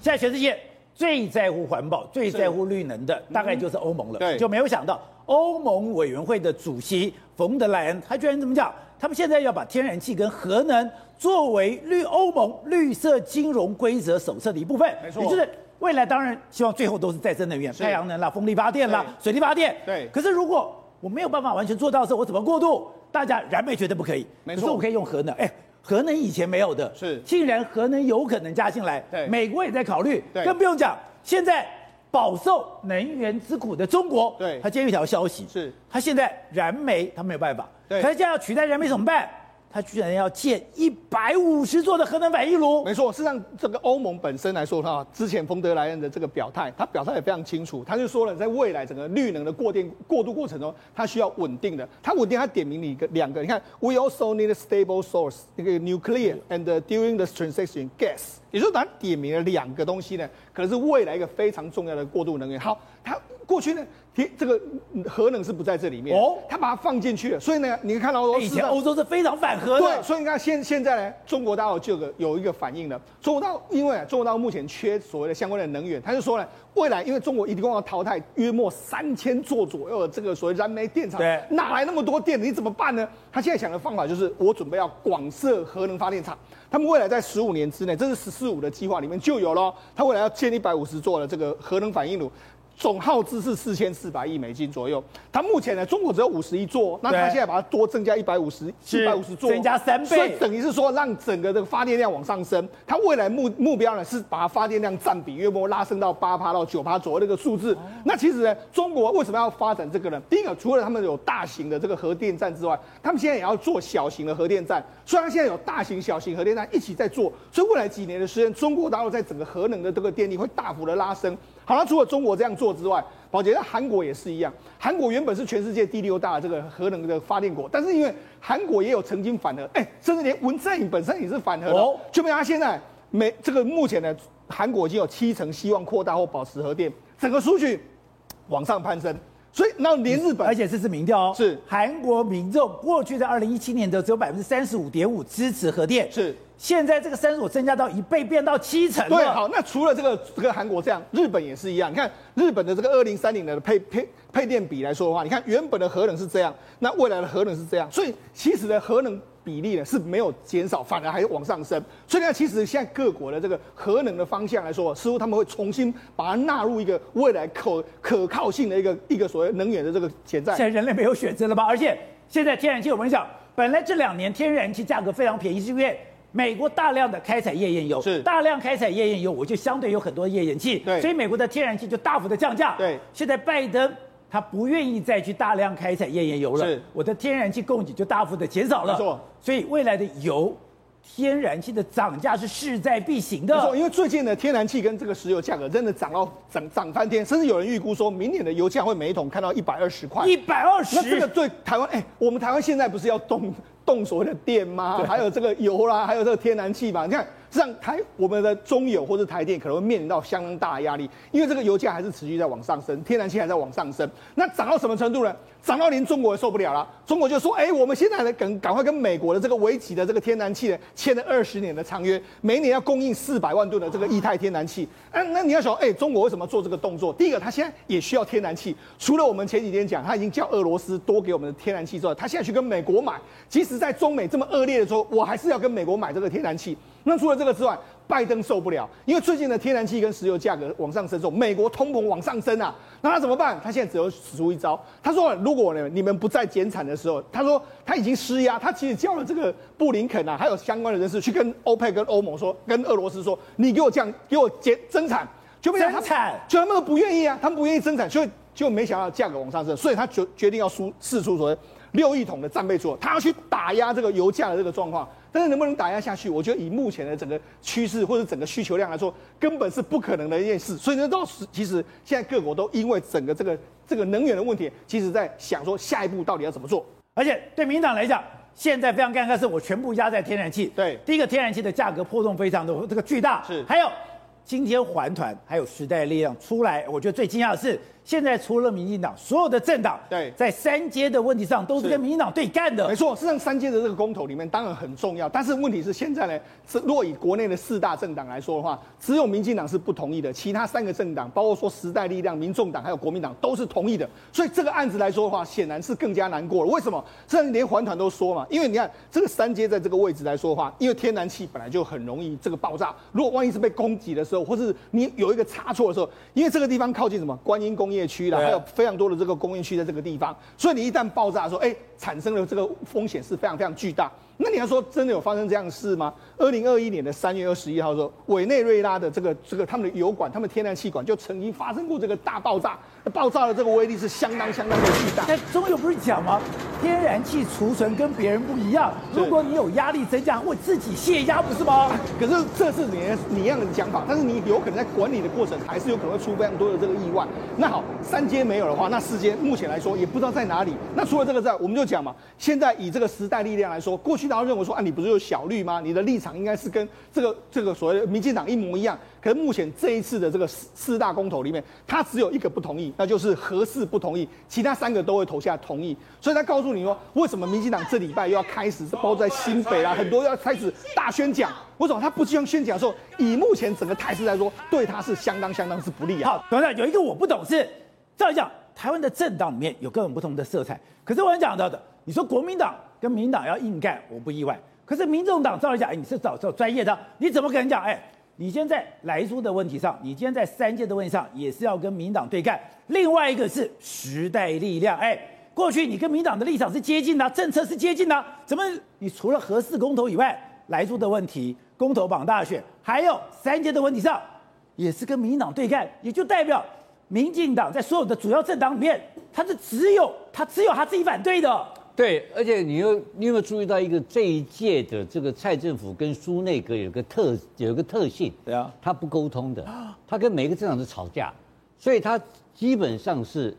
现在全世界最在乎环保、最在乎绿能的，大概就是欧盟了。对，就没有想到欧盟委员会的主席冯德莱恩，他居然怎么讲，他们现在要把天然气跟核能作为绿欧盟绿色金融规则手册的一部分。没错，也就是未来当然希望最后都是再生能源，太阳能啦、风力发电啦、水力发电。对。可是如果我没有办法完全做到的时候，我怎么过渡？大家燃煤绝对不可以。没错。可是我可以用核能。哎。核能以前没有的，是，竟然核能有可能加进来，对，美国也在考虑，对，更不用讲，现在饱受能源之苦的中国，对，他接一条消息，是，他现在燃煤他没有办法，对，他现在要取代燃煤怎么办？他居然要建一百五十座的核能反应炉。没错，事实上，这个欧盟本身来说的话，之前冯德莱恩的这个表态，他表态也非常清楚，他就说了，在未来整个绿能的过电过渡过程中，他需要稳定的。他稳定，他点名了一个两个，你看，we also need a stable source，那个 nuclear and during the transition gas，也就是他点名了两个东西呢，可能是未来一个非常重要的过渡能源。好，他过去呢。这个核能是不在这里面哦，他把它放进去了，所以呢，你看到以前欧洲是非常反核的，对，所以你看现现在呢，中国大陆就有个有一个反应了。中国大陆因为中国大陆目前缺所谓的相关的能源，他就说呢，未来因为中国一共要淘汰约莫三千座左右的这个所谓燃煤电厂，对，哪来那么多电？你怎么办呢？他现在想的方法就是，我准备要广设核能发电厂，他们未来在十五年之内，这是“十四五”的计划里面就有了，他未来要建一百五十座的这个核能反应炉。总耗资是四千四百亿美金左右。它目前呢，中国只有五十一座，那它现在把它多增加一百五十，一百五十座，增加三倍，所以等于是说让整个这个发电量往上升。它未来目目标呢是把发电量占比约莫拉升到八趴到九趴左右那个数字。那其实呢，中国为什么要发展这个呢？第一个，除了他们有大型的这个核电站之外，他们现在也要做小型的核电站。虽然现在有大型、小型核电站一起在做，所以未来几年的时间，中国大陆在整个核能的这个电力会大幅的拉升。好了，除了中国这样做之外，宝杰，那韩国也是一样。韩国原本是全世界第六大这个核能的发电国，但是因为韩国也有曾经反核，哎、欸，甚至连文在寅本身也是反核的。哦，就比如他现在没这个目前呢，韩国已经有七成希望扩大或保持核电，整个数据往上攀升。所以那连日本，而且这是民调哦，是韩国民众过去在二零一七年的只有百分之三十五点五支持核电，是。现在这个三十五增加到一倍，变到七成。对，好，那除了这个这个韩国这样，日本也是一样。你看日本的这个二零三零的配配配电比来说的话，你看原本的核能是这样，那未来的核能是这样，所以其实的核能比例呢是没有减少，反而还往上升。所以呢，其实现在各国的这个核能的方向来说，似乎他们会重新把它纳入一个未来可可靠性的一个一个所谓能源的这个潜在。现在人类没有选择了吧？而且现在天然气，我们讲，本来这两年天然气价格非常便宜，是因为。美国大量的开采页岩油，是大量开采页岩油，我就相对有很多页岩气，对，所以美国的天然气就大幅的降价。对，现在拜登他不愿意再去大量开采页岩油了，是，我的天然气供给就大幅的减少了。没错，所以未来的油、天然气的涨价是势在必行的。没错，因为最近的天然气跟这个石油价格真的涨到涨涨翻天，甚至有人预估说明年的油价会每一桶看到一百二十块。一百二十，那这个对台湾，哎，我们台湾现在不是要动？动所谓的电吗？还有这个油啦，还有这个天然气吧。你看，这样台我们的中油或者台电可能会面临到相当大的压力，因为这个油价还是持续在往上升，天然气还在往上升。那涨到什么程度呢？涨到连中国也受不了了。中国就说：“哎，我们现在呢，赶赶快跟美国的这个维吉的这个天然气呢签了二十年的长约，每年要供应四百万吨的这个液态天然气。那那你要想，哎，中国为什么做这个动作？第一个，它现在也需要天然气。除了我们前几天讲，它已经叫俄罗斯多给我们的天然气之外，它现在去跟美国买，即使在中美这么恶劣的时候，我还是要跟美国买这个天然气。那除了这个之外，拜登受不了，因为最近的天然气跟石油价格往上升之后，美国通膨往上升啊，那他怎么办？他现在只有使出一招，他说如果呢你们不再减产的时候，他说他已经施压，他其实叫了这个布林肯啊，还有相关的人士去跟欧佩跟欧盟说，跟俄罗斯说，你给我降，给我减增产，就没想到，增产，就他们不愿意啊，他们不愿意增产，所以就没想到价格往上升，所以他决决定要输四出所谓。六亿桶的战备出，他要去打压这个油价的这个状况，但是能不能打压下去？我觉得以目前的整个趋势或者整个需求量来说，根本是不可能的一件事。所以呢，到时其实现在各国都因为整个这个这个能源的问题，其实在想说下一步到底要怎么做。而且对民进党来讲，现在非常尴尬是，我全部压在天然气。对，第一个天然气的价格波动非常的这个巨大。是，还有今天环团还有时代力量出来，我觉得最惊讶的是。现在除了民进党，所有的政党对在三阶的问题上都是跟民进党对干的。没错，事实上三阶的这个公投里面当然很重要，但是问题是现在呢，是若以国内的四大政党来说的话，只有民进党是不同意的，其他三个政党，包括说时代力量、民众党还有国民党都是同意的。所以这个案子来说的话，显然是更加难过了。为什么？甚至连环团都说嘛，因为你看这个三阶在这个位置来说的话，因为天然气本来就很容易这个爆炸，如果万一是被攻击的时候，或是你有一个差错的时候，因为这个地方靠近什么观音工业区啦，还有非常多的这个工业区在这个地方，所以你一旦爆炸的时候，哎，产生了这个风险是非常非常巨大。那你要说真的有发生这样的事吗？二零二一年的三月二十一号的时候，委内瑞拉的这个这个他们的油管，他们天然气管就曾经发生过这个大爆炸，爆炸的这个威力是相当相当的巨大。那中油不是讲吗？天然气储存跟别人不一样，如果你有压力增加，会自己泄压，不是吗？可是这是你你一样的讲法，但是你有可能在管理的过程，还是有可能会出非常多的这个意外。那好，三阶没有的话，那四阶目前来说也不知道在哪里。那除了这个之外，我们就讲嘛，现在以这个时代力量来说，过去大家认为说啊，你不是有小绿吗？你的立场应该是跟这个这个所谓的民进党一模一样。可是目前这一次的这个四四大公投里面，他只有一个不同意，那就是核四不同意，其他三个都会投下同意。所以他告诉你说，为什么民进党这礼拜又要开始包在新北啦，很多要开始大宣讲。为什么他不这样宣讲的时候，以目前整个态势来说，对他是相当相当是不利啊。好，等等，有一个我不懂是，照理讲，台湾的政党里面有各种不同的色彩，可是我讲到的，你说国民党跟民党要硬干，我不意外。可是民众党照理讲，哎，你是找找专业的，你怎么可能讲？哎。你现在莱猪的问题上，你今天在三届的问题上，也是要跟民党对干。另外一个是时代力量，哎，过去你跟民党的立场是接近的，政策是接近的，怎么你除了核四公投以外，莱猪的问题、公投绑大选，还有三届的问题上，也是跟民党对干，也就代表民进党在所有的主要政党里面，他是只有他只有他自己反对的。对，而且你又你有没有注意到一个这一届的这个蔡政府跟苏内阁有个特有个特性？对啊，他不沟通的，他跟每一个政党都吵架，所以他基本上是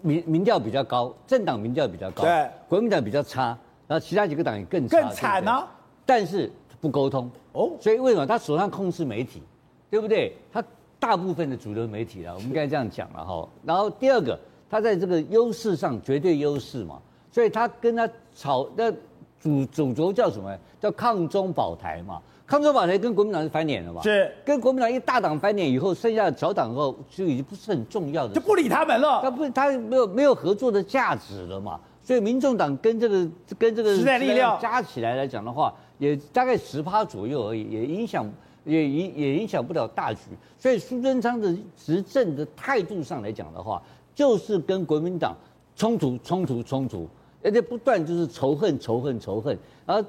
民民调比较高，政党民调比较高，对，国民党比较差，然后其他几个党也更，更惨呢、啊。但是不沟通哦，所以为什么他手上控制媒体，对不对？他大部分的主流媒体啊，我们应该这样讲了哈。然后第二个，他在这个优势上绝对优势嘛。所以他跟他吵，那主主轴叫什么？叫抗中保台嘛。抗中保台跟国民党是翻脸了嘛？是。跟国民党一大党翻脸以后，剩下的小党后就已经不是很重要的，就不理他们了。他不，他没有没有合作的价值了嘛。所以民众党跟这个跟这个时代力量加起来来讲的话，也大概十趴左右而已，也影响也影也影响不了大局。所以苏贞昌的执政的态度上来讲的话，就是跟国民党冲突冲突冲突。而且不断就是仇恨、仇恨、仇恨，然后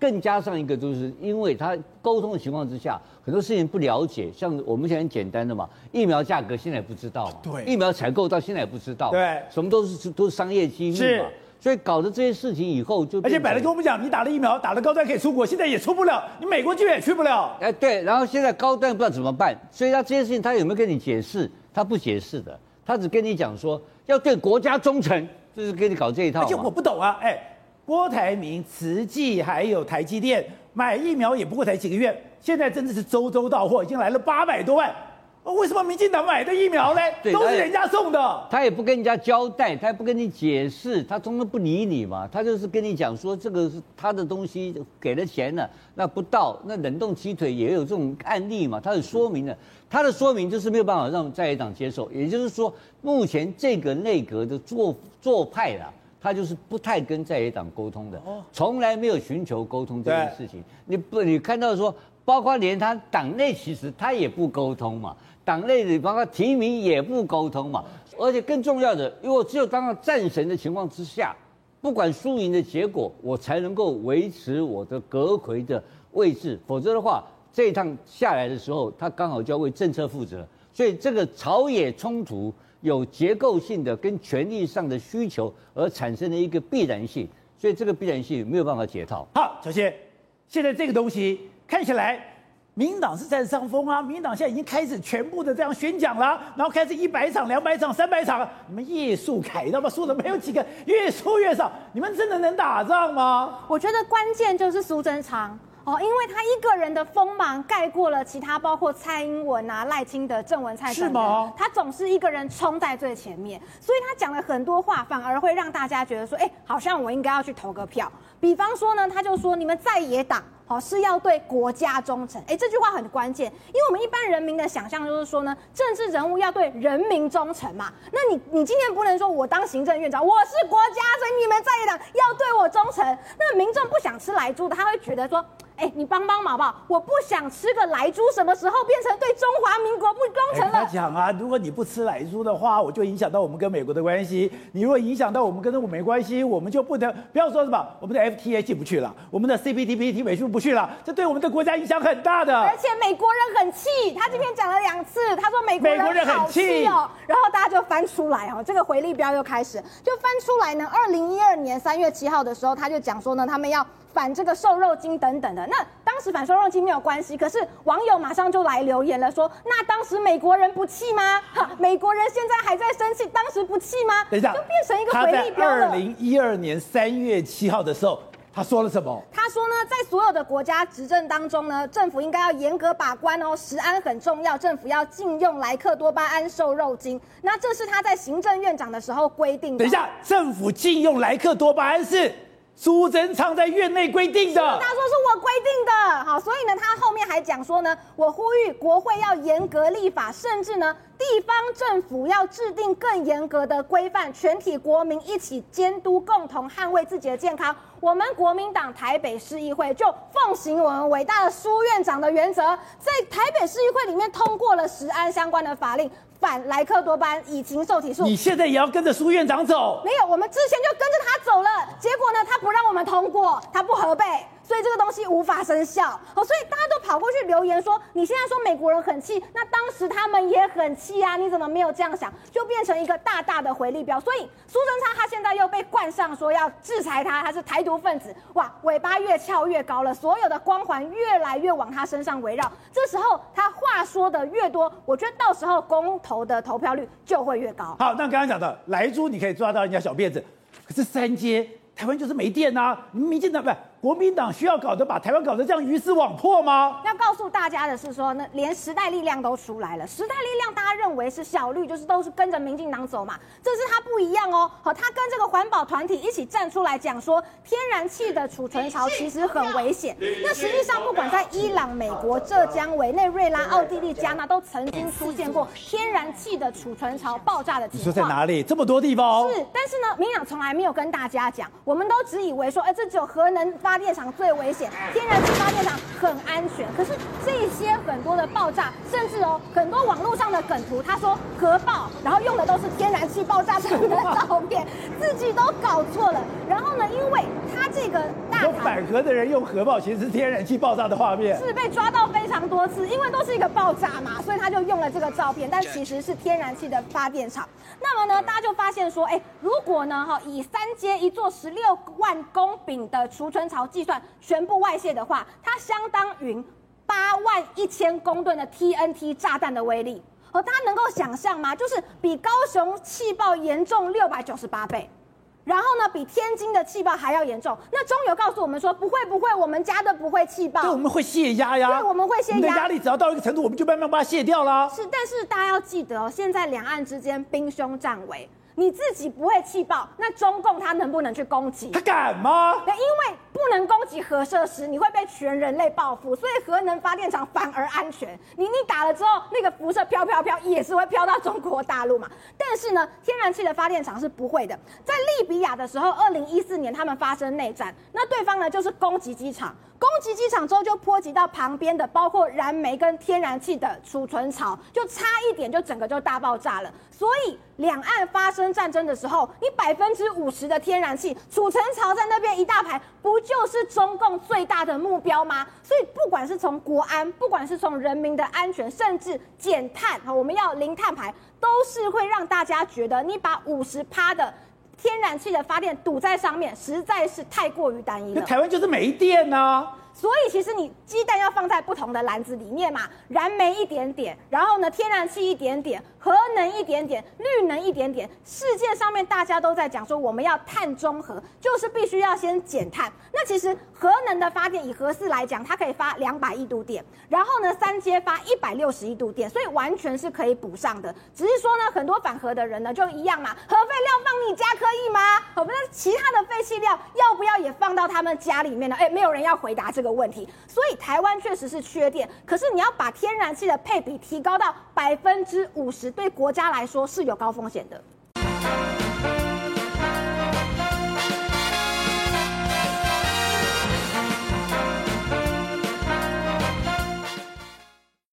更加上一个，就是因为他沟通的情况之下，很多事情不了解。像我们现在很简单的嘛，疫苗价格现在也不知道嘛，对，疫苗采购到现在也不知道，对，什么都是都是商业机密嘛，所以搞的这些事情以后就而且本来跟我们讲，你打了疫苗，打了高端可以出国，现在也出不了，你美国居然也去不了。哎，对，然后现在高端不知道怎么办，所以他这些事情他有没有跟你解释？他不解释的，他只跟你讲说要对国家忠诚。就是跟你搞这一套，而且我不懂啊，哎，郭台铭、慈济还有台积电买疫苗也不过才几个月，现在真的是周周到货，已经来了八百多万。为什么民进党买的疫苗呢？都是人家送的。他也不跟人家交代，他也不跟你解释，他从来不理你嘛。他就是跟你讲说，这个是他的东西，给了钱了，那不到，那冷冻鸡腿也有这种案例嘛。他是说明的，他的说明就是没有办法让在野党接受。也就是说，目前这个内阁的做做派啦，他就是不太跟在野党沟通的，从来没有寻求沟通这件事情。你不，你看到说，包括连他党内其实他也不沟通嘛。党内的包括提名也不沟通嘛，而且更重要的，因为只有当了战神的情况之下，不管输赢的结果，我才能够维持我的阁揆的位置，否则的话，这一趟下来的时候，他刚好就要为政策负责。所以这个朝野冲突有结构性的跟权力上的需求而产生的一个必然性，所以这个必然性没有办法解套。好，首先，现在这个东西看起来。民党是占上风啊！民党现在已经开始全部的这样宣讲了，然后开始一百场、两百场、三百场，你们夜宿凯道吗？输的没有几个，越输越少，你们真的能打仗吗？我觉得关键就是苏贞昌。哦，因为他一个人的锋芒盖过了其他，包括蔡英文啊、赖清德、郑文灿是吗？他总是一个人冲在最前面，所以他讲了很多话，反而会让大家觉得说，哎，好像我应该要去投个票。比方说呢，他就说你们在野党。好，是要对国家忠诚。哎，这句话很关键，因为我们一般人民的想象就是说呢，政治人物要对人民忠诚嘛。那你你今天不能说我当行政院长，我是国家，所以你们在野党要对我忠诚。那民众不想吃莱猪的，他会觉得说。哎，你帮帮忙好不好？我不想吃个莱猪，什么时候变成对中华民国不忠诚了？他讲啊，如果你不吃莱猪的话，我就影响到我们跟美国的关系。你如果影响到我们跟中国没关系，我们就不能不要说什么，我们的 FTA 进不去了，我们的 CPTPP 美术不去了，这对我们的国家影响很大的。而且美国人很气，他今天讲了两次，他说美国人很气哦，然后大家就翻出来哦，这个回力标又开始就翻出来呢。二零一二年三月七号的时候，他就讲说呢，他们要。反这个瘦肉精等等的，那当时反瘦肉精没有关系，可是网友马上就来留言了说，说那当时美国人不气吗？哈，美国人现在还在生气，当时不气吗？等一下，就变成一个回力标了。二零一二年三月七号的时候，他说了什么？他说呢，在所有的国家执政当中呢，政府应该要严格把关哦，食安很重要，政府要禁用莱克多巴胺瘦肉精。那这是他在行政院长的时候规定的。等一下，政府禁用莱克多巴胺是？苏贞昌在院内规定的，他说是我规定的，好，所以呢，他后面还讲说呢，我呼吁国会要严格立法，甚至呢，地方政府要制定更严格的规范，全体国民一起监督，共同捍卫自己的健康。我们国民党台北市议会就奉行我们伟大的苏院长的原则，在台北市议会里面通过了食安相关的法令。反莱克多巴胺乙型受体素，你现在也要跟着苏院长走？没有，我们之前就跟着他走了，结果呢，他不让我们通过，他不核备。所以这个东西无法生效，哦，所以大家都跑过去留言说，你现在说美国人很气，那当时他们也很气啊，你怎么没有这样想？就变成一个大大的回力镖。所以苏贞昌他现在又被冠上说要制裁他，他是台独分子，哇，尾巴越翘越高了，所有的光环越来越往他身上围绕。这时候他话说的越多，我觉得到时候公投的投票率就会越高。好，那刚刚讲的莱猪你可以抓到人家小辫子，可是三阶台湾就是没电呐、啊，民进党不是国民党需要搞得把台湾搞得这样鱼死网破吗？要告诉大家的是说，那连时代力量都出来了。时代力量大家认为是小绿，就是都是跟着民进党走嘛。这是他不一样哦。好，他跟这个环保团体一起站出来讲说，天然气的储存槽其实很危险。那实际上，不管在伊朗、美国、浙江、委内瑞拉、奥地利、加纳，都曾经出现过天然气的储存槽爆炸的情况。你说在哪里？这么多地方？是，但是呢，民进党从来没有跟大家讲，我们都只以为说，哎，这只有核能。发电厂最危险，天然气发电厂很安全。可是这些很多的爆炸，甚至哦很多网络上的梗图，他说核爆，然后用的都是天然气爆炸厂的照片，自己都搞错了。个大有反核的人用核爆，其实是天然气爆炸的画面，是被抓到非常多次，因为都是一个爆炸嘛，所以他就用了这个照片，但其实是天然气的发电厂。那么呢，大家就发现说，哎，如果呢哈以三阶一座十六万公顷的储存槽计算，全部外泄的话，它相当于八万一千公吨的 TNT 炸弹的威力。哦，大家能够想象吗？就是比高雄气爆严重六百九十八倍，然后呢，比天津的气爆还要严重。那中油告诉我们说，不会不会，我们家的不会气爆。对，我们会泄压呀。对，我们会泄压。你的压力只要到一个程度，我们就慢慢把它泄掉了。是，但是大家要记得哦，现在两岸之间兵凶战危。你自己不会气爆，那中共他能不能去攻击？他敢吗？因为不能攻击核设施，你会被全人类报复，所以核能发电厂反而安全。你你打了之后，那个辐射飘飘飘也是会飘到中国大陆嘛。但是呢，天然气的发电厂是不会的。在利比亚的时候，二零一四年他们发生内战，那对方呢就是攻击机场。攻击机场之后，就波及到旁边的，包括燃煤跟天然气的储存槽，就差一点就整个就大爆炸了。所以两岸发生战争的时候，你百分之五十的天然气储存槽在那边一大排，不就是中共最大的目标吗？所以不管是从国安，不管是从人民的安全，甚至减碳，我们要零碳排，都是会让大家觉得你把五十趴的。天然气的发电堵在上面，实在是太过于单一了。台湾就是没电呢、所以其实你鸡蛋要放在不同的篮子里面嘛，燃煤一点点，然后呢，天然气一点点，核能一点点，绿能一点点。世界上面大家都在讲说，我们要碳中和，就是必须要先减碳。那其实核能的发电，以核四来讲，它可以发两百亿度电，然后呢，三接发一百六十亿度电，所以完全是可以补上的。只是说呢，很多反核的人呢，就一样嘛，核废料放你家可以吗？好，那其他的废弃料要不要也放到他们家里面呢？哎，没有人要回答这个。的问题，所以台湾确实是缺电，可是你要把天然气的配比提高到百分之五十，对国家来说是有高风险的。